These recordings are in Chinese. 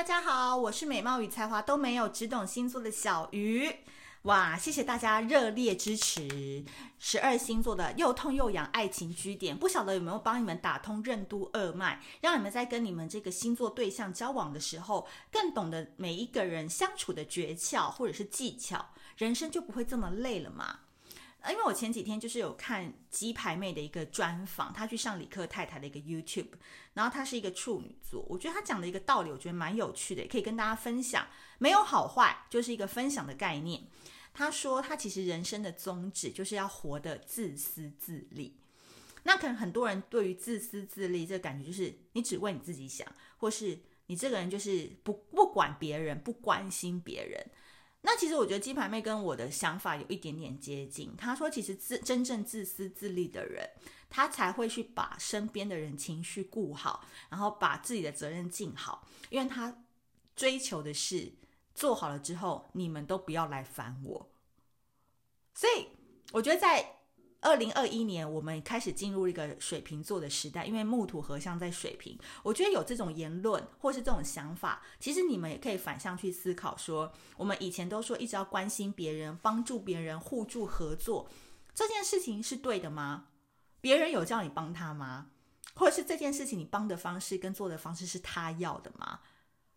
大家好，我是美貌与才华都没有，只懂星座的小鱼。哇，谢谢大家热烈支持十二星座的又痛又痒爱情 G 点，不晓得有没有帮你们打通任督二脉，让你们在跟你们这个星座对象交往的时候，更懂得每一个人相处的诀窍或者是技巧，人生就不会这么累了嘛。因为我前几天就是有看鸡排妹的一个专访，她去上理科太太的一个 YouTube，然后她是一个处女座，我觉得她讲的一个道理，我觉得蛮有趣的，也可以跟大家分享。没有好坏，就是一个分享的概念。她说，她其实人生的宗旨就是要活得自私自利。那可能很多人对于自私自利这个感觉，就是你只为你自己想，或是你这个人就是不不管别人，不关心别人。那其实我觉得鸡排妹跟我的想法有一点点接近。她说，其实自真正自私自利的人，他才会去把身边的人情绪顾好，然后把自己的责任尽好，因为他追求的是做好了之后，你们都不要来烦我。所以我觉得在。二零二一年，我们开始进入一个水瓶座的时代，因为木土合相在水瓶。我觉得有这种言论或是这种想法，其实你们也可以反向去思考说，说我们以前都说一直要关心别人、帮助别人、互助合作，这件事情是对的吗？别人有叫你帮他吗？或者是这件事情你帮的方式跟做的方式是他要的吗？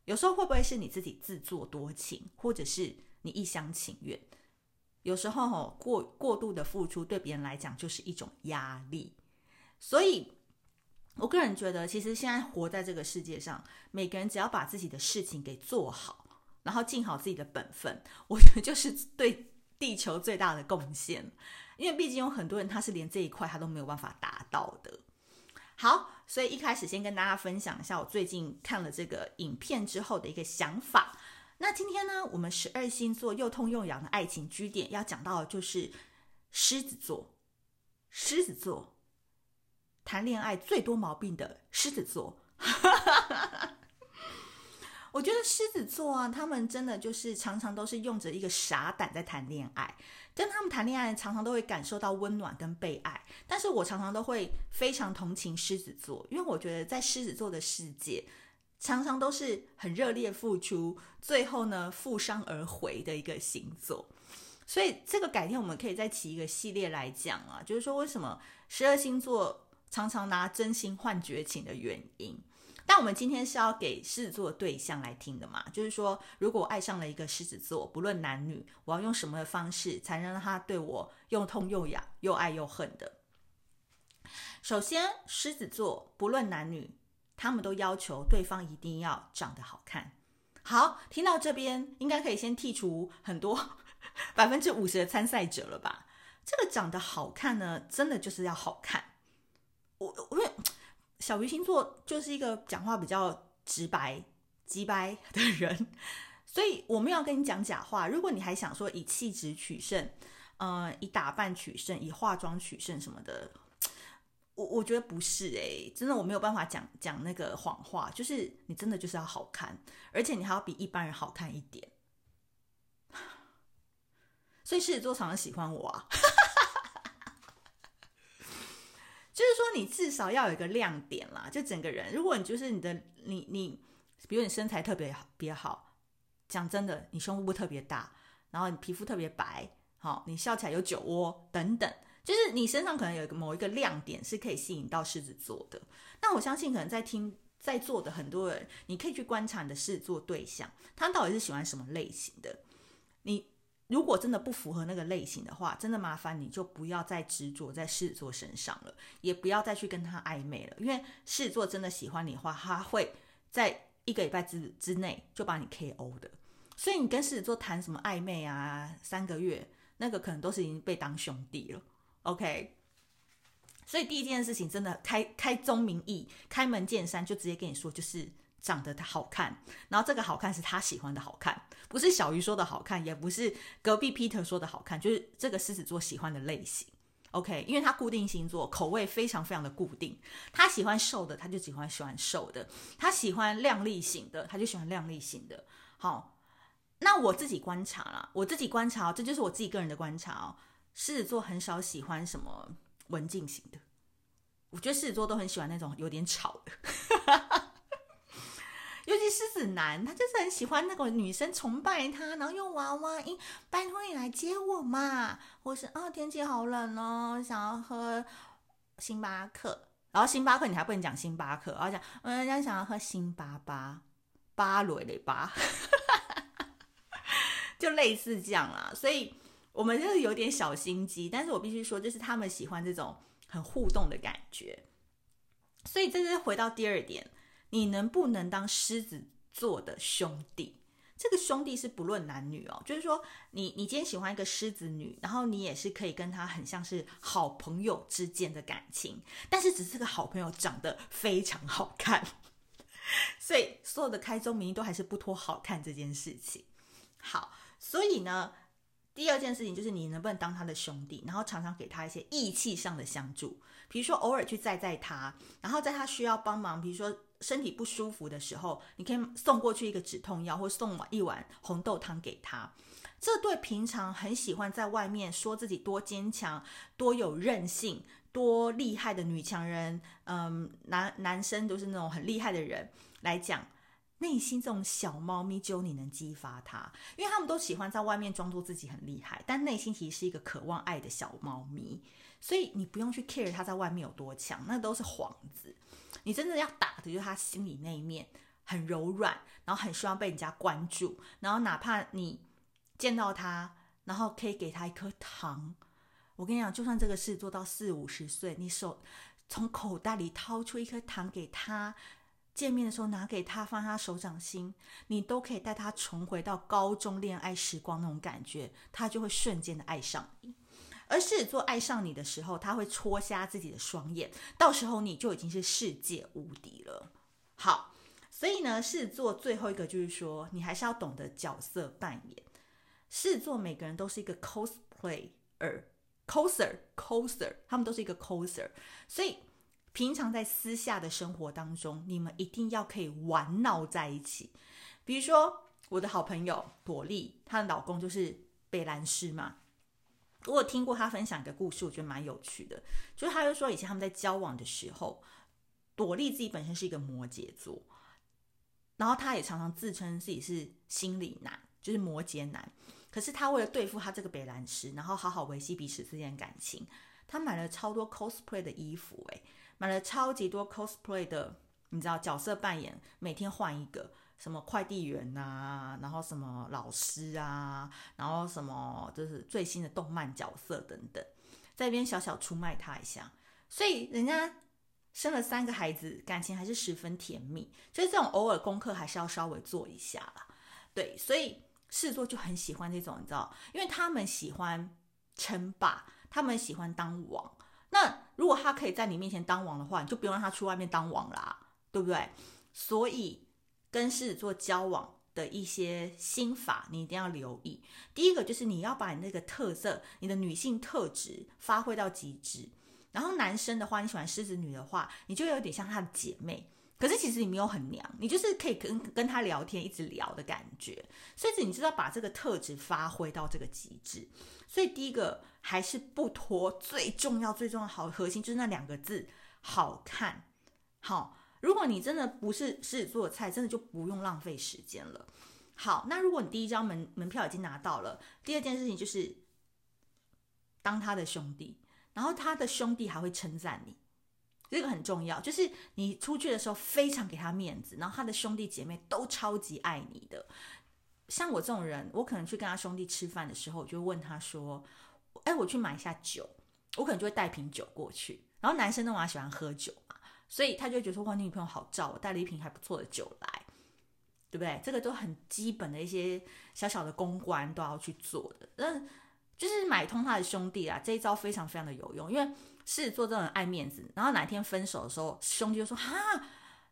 有时候会不会是你自己自作多情，或者是你一厢情愿？有时候吼，过过度的付出对别人来讲就是一种压力，所以我个人觉得，其实现在活在这个世界上，每个人只要把自己的事情给做好，然后尽好自己的本分，我觉得就是对地球最大的贡献。因为毕竟有很多人他是连这一块他都没有办法达到的。好，所以一开始先跟大家分享一下我最近看了这个影片之后的一个想法。那今天呢，我们十二星座又痛又痒的爱情 G 点要讲到的就是狮子座。狮子座谈恋爱最多毛病的狮子座，我觉得狮子座啊，他们真的就是常常都是用着一个傻胆在谈恋爱，跟他们谈恋爱常常都会感受到温暖跟被爱。但是我常常都会非常同情狮子座，因为我觉得在狮子座的世界。常常都是很热烈付出，最后呢负伤而回的一个星座，所以这个改天我们可以再起一个系列来讲啊，就是说为什么十二星座常常拿真心换绝情的原因。但我们今天是要给狮子座对象来听的嘛，就是说如果我爱上了一个狮子座，不论男女，我要用什么的方式才能让他对我又痛又痒、又爱又恨的？首先，狮子座不论男女。他们都要求对方一定要长得好看。好，听到这边应该可以先剔除很多 百分之五十的参赛者了吧？这个长得好看呢，真的就是要好看。我我小鱼星座就是一个讲话比较直白、直白的人，所以我没有跟你讲假话。如果你还想说以气质取胜，呃，以打扮取胜，以化妆取胜什么的。我我觉得不是诶、欸，真的我没有办法讲讲那个谎话，就是你真的就是要好看，而且你还要比一般人好看一点，所以狮子座常常喜欢我啊，就是说你至少要有一个亮点啦，就整个人，如果你就是你的你你，比如你身材特别别好，讲真的，你胸部特别大，然后你皮肤特别白，好，你笑起来有酒窝等等。就是你身上可能有一个某一个亮点是可以吸引到狮子座的，那我相信可能在听在座的很多人，你可以去观察你的狮子座对象，他到底是喜欢什么类型的。你如果真的不符合那个类型的话，真的麻烦你就不要再执着在狮子座身上了，也不要再去跟他暧昧了，因为狮子座真的喜欢你的话，他会在一个礼拜之之内就把你 KO 的。所以你跟狮子座谈什么暧昧啊，三个月那个可能都是已经被当兄弟了。OK，所以第一件事情真的开开宗明义、开门见山，就直接跟你说，就是长得他好看，然后这个好看是他喜欢的好看，不是小鱼说的好看，也不是隔壁 Peter 说的好看，就是这个狮子座喜欢的类型。OK，因为他固定星座，口味非常非常的固定，他喜欢瘦的，他就喜欢喜欢瘦的；他喜欢靓丽型的，他就喜欢靓丽型的。好，那我自己观察啦，我自己观察，这就是我自己个人的观察哦。狮子座很少喜欢什么文静型的，我觉得狮子座都很喜欢那种有点吵的，尤其狮子男，他就是很喜欢那个女生崇拜他，然后用娃娃音，拜托你来接我嘛，或是啊天气好冷哦，想要喝星巴克，然后星巴克你还不能讲星巴克，然后讲嗯，人家想要喝星巴巴巴雷雷巴，就类似这样啦，所以我们就是有点小心机，但是我必须说，就是他们喜欢这种很互动的感觉。所以这是回到第二点，你能不能当狮子座的兄弟？这个兄弟是不论男女哦，就是说你你今天喜欢一个狮子女，然后你也是可以跟她很像是好朋友之间的感情，但是只是个好朋友长得非常好看，所以所有的开宗明义都还是不脱好看这件事情。好，所以呢，第二件事情就是你能不能当他的兄弟，然后常常给他一些义气上的相助。比如说，偶尔去载载他，然后在他需要帮忙，比如说身体不舒服的时候，你可以送过去一个止痛药，或送一碗红豆汤给他。这对平常很喜欢在外面说自己多坚强、多有韧性、多厉害的女强人，嗯，男男生都是那种很厉害的人来讲，内心这种小猫咪只有你能激发他，因为他们都喜欢在外面装作自己很厉害，但内心其实是一个渴望爱的小猫咪。所以你不用去 care 他在外面有多强，那都是幌子。你真的要打的就是他心里那一面，很柔软，然后很希望被人家关注。然后哪怕你见到他，然后可以给他一颗糖。我跟你讲，就算这个事做到四五十岁，你手从口袋里掏出一颗糖给他，见面的时候拿给他，放他手掌心，你都可以带他重回到高中恋爱时光那种感觉，他就会瞬间的爱上你。而狮子座爱上你的时候，他会戳瞎自己的双眼，到时候你就已经是世界无敌了。好，所以呢，狮子座最后一个就是说，你还是要懂得角色扮演。狮子座每个人都是一个 cosplayer，coser，coser，他们都是一个 coser，所以平常在私下的生活当中，你们一定要可以玩闹在一起。比如说，我的好朋友朵莉，她的老公就是北兰师嘛。我有听过他分享一个故事，我觉得蛮有趣的。就是他就说，以前他们在交往的时候，朵莉自己本身是一个摩羯座，然后他也常常自称自己是心理男，就是摩羯男。可是他为了对付他这个北兰师，然后好好维系彼此之间感情，他买了超多 cosplay 的衣服，诶，买了超级多 cosplay 的，你知道角色扮演，每天换一个。什么快递员啊，然后什么老师啊，然后什么就是最新的动漫角色等等，在这边小小出卖他一下，所以人家生了三个孩子，感情还是十分甜蜜。所以这种偶尔功课还是要稍微做一下啦。对，所以狮子座就很喜欢这种，你知道，因为他们喜欢称霸，他们喜欢当王。那如果他可以在你面前当王的话，你就不用让他去外面当王啦，对不对？所以。跟狮子座交往的一些心法，你一定要留意。第一个就是你要把你那个特色，你的女性特质发挥到极致。然后男生的话，你喜欢狮子女的话，你就有点像她的姐妹。可是其实你没有很娘，你就是可以跟跟他聊天，一直聊的感觉。所以你知道把这个特质发挥到这个极致。所以第一个还是不脱最重要、最重要好核心，就是那两个字：好看。好。如果你真的不是狮子座的菜，真的就不用浪费时间了。好，那如果你第一张门门票已经拿到了，第二件事情就是当他的兄弟，然后他的兄弟还会称赞你，这个很重要。就是你出去的时候非常给他面子，然后他的兄弟姐妹都超级爱你的。像我这种人，我可能去跟他兄弟吃饭的时候，我就问他说：“哎，我去买一下酒。”我可能就会带瓶酒过去。然后男生的话喜欢喝酒嘛。所以他就觉得说，哇，你女朋友好照，我带了一瓶还不错的酒来，对不对？这个都很基本的一些小小的公关都要去做的。就是买通他的兄弟啊，这一招非常非常的有用。因为狮子座这种爱面子，然后哪天分手的时候，兄弟就说：“哈，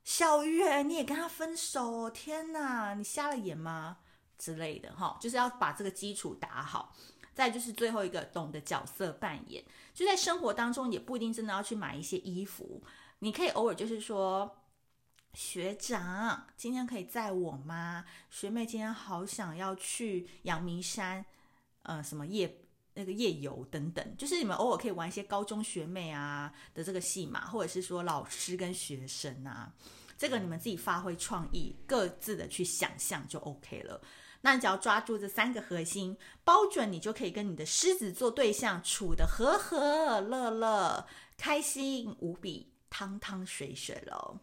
小月，你也跟他分手？天哪，你瞎了眼吗？”之类的哈，就是要把这个基础打好。再就是最后一个，懂得角色扮演，就在生活当中也不一定真的要去买一些衣服。你可以偶尔就是说，学长，今天可以载我吗？学妹今天好想要去阳明山，呃，什么夜那个夜游等等，就是你们偶尔可以玩一些高中学妹啊的这个戏码，或者是说老师跟学生啊，这个你们自己发挥创意，各自的去想象就 OK 了。那你只要抓住这三个核心，包准你就可以跟你的狮子座对象处得和和乐乐、开心无比、汤汤水水喽。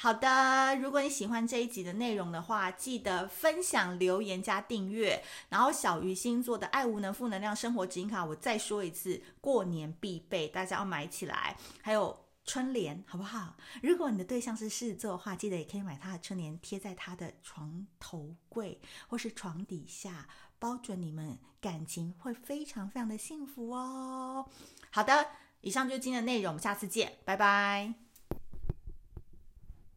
好的，如果你喜欢这一集的内容的话，记得分享、留言加订阅。然后小鱼星座的爱无能负能量生活指引卡，我再说一次，过年必备，大家要买起来。还有。春联好不好？如果你的对象是狮子座的话，记得也可以买他的春联贴在他的床头柜或是床底下，包准你们感情会非常非常的幸福哦。好的，以上就是今天的内容，我们下次见，拜拜。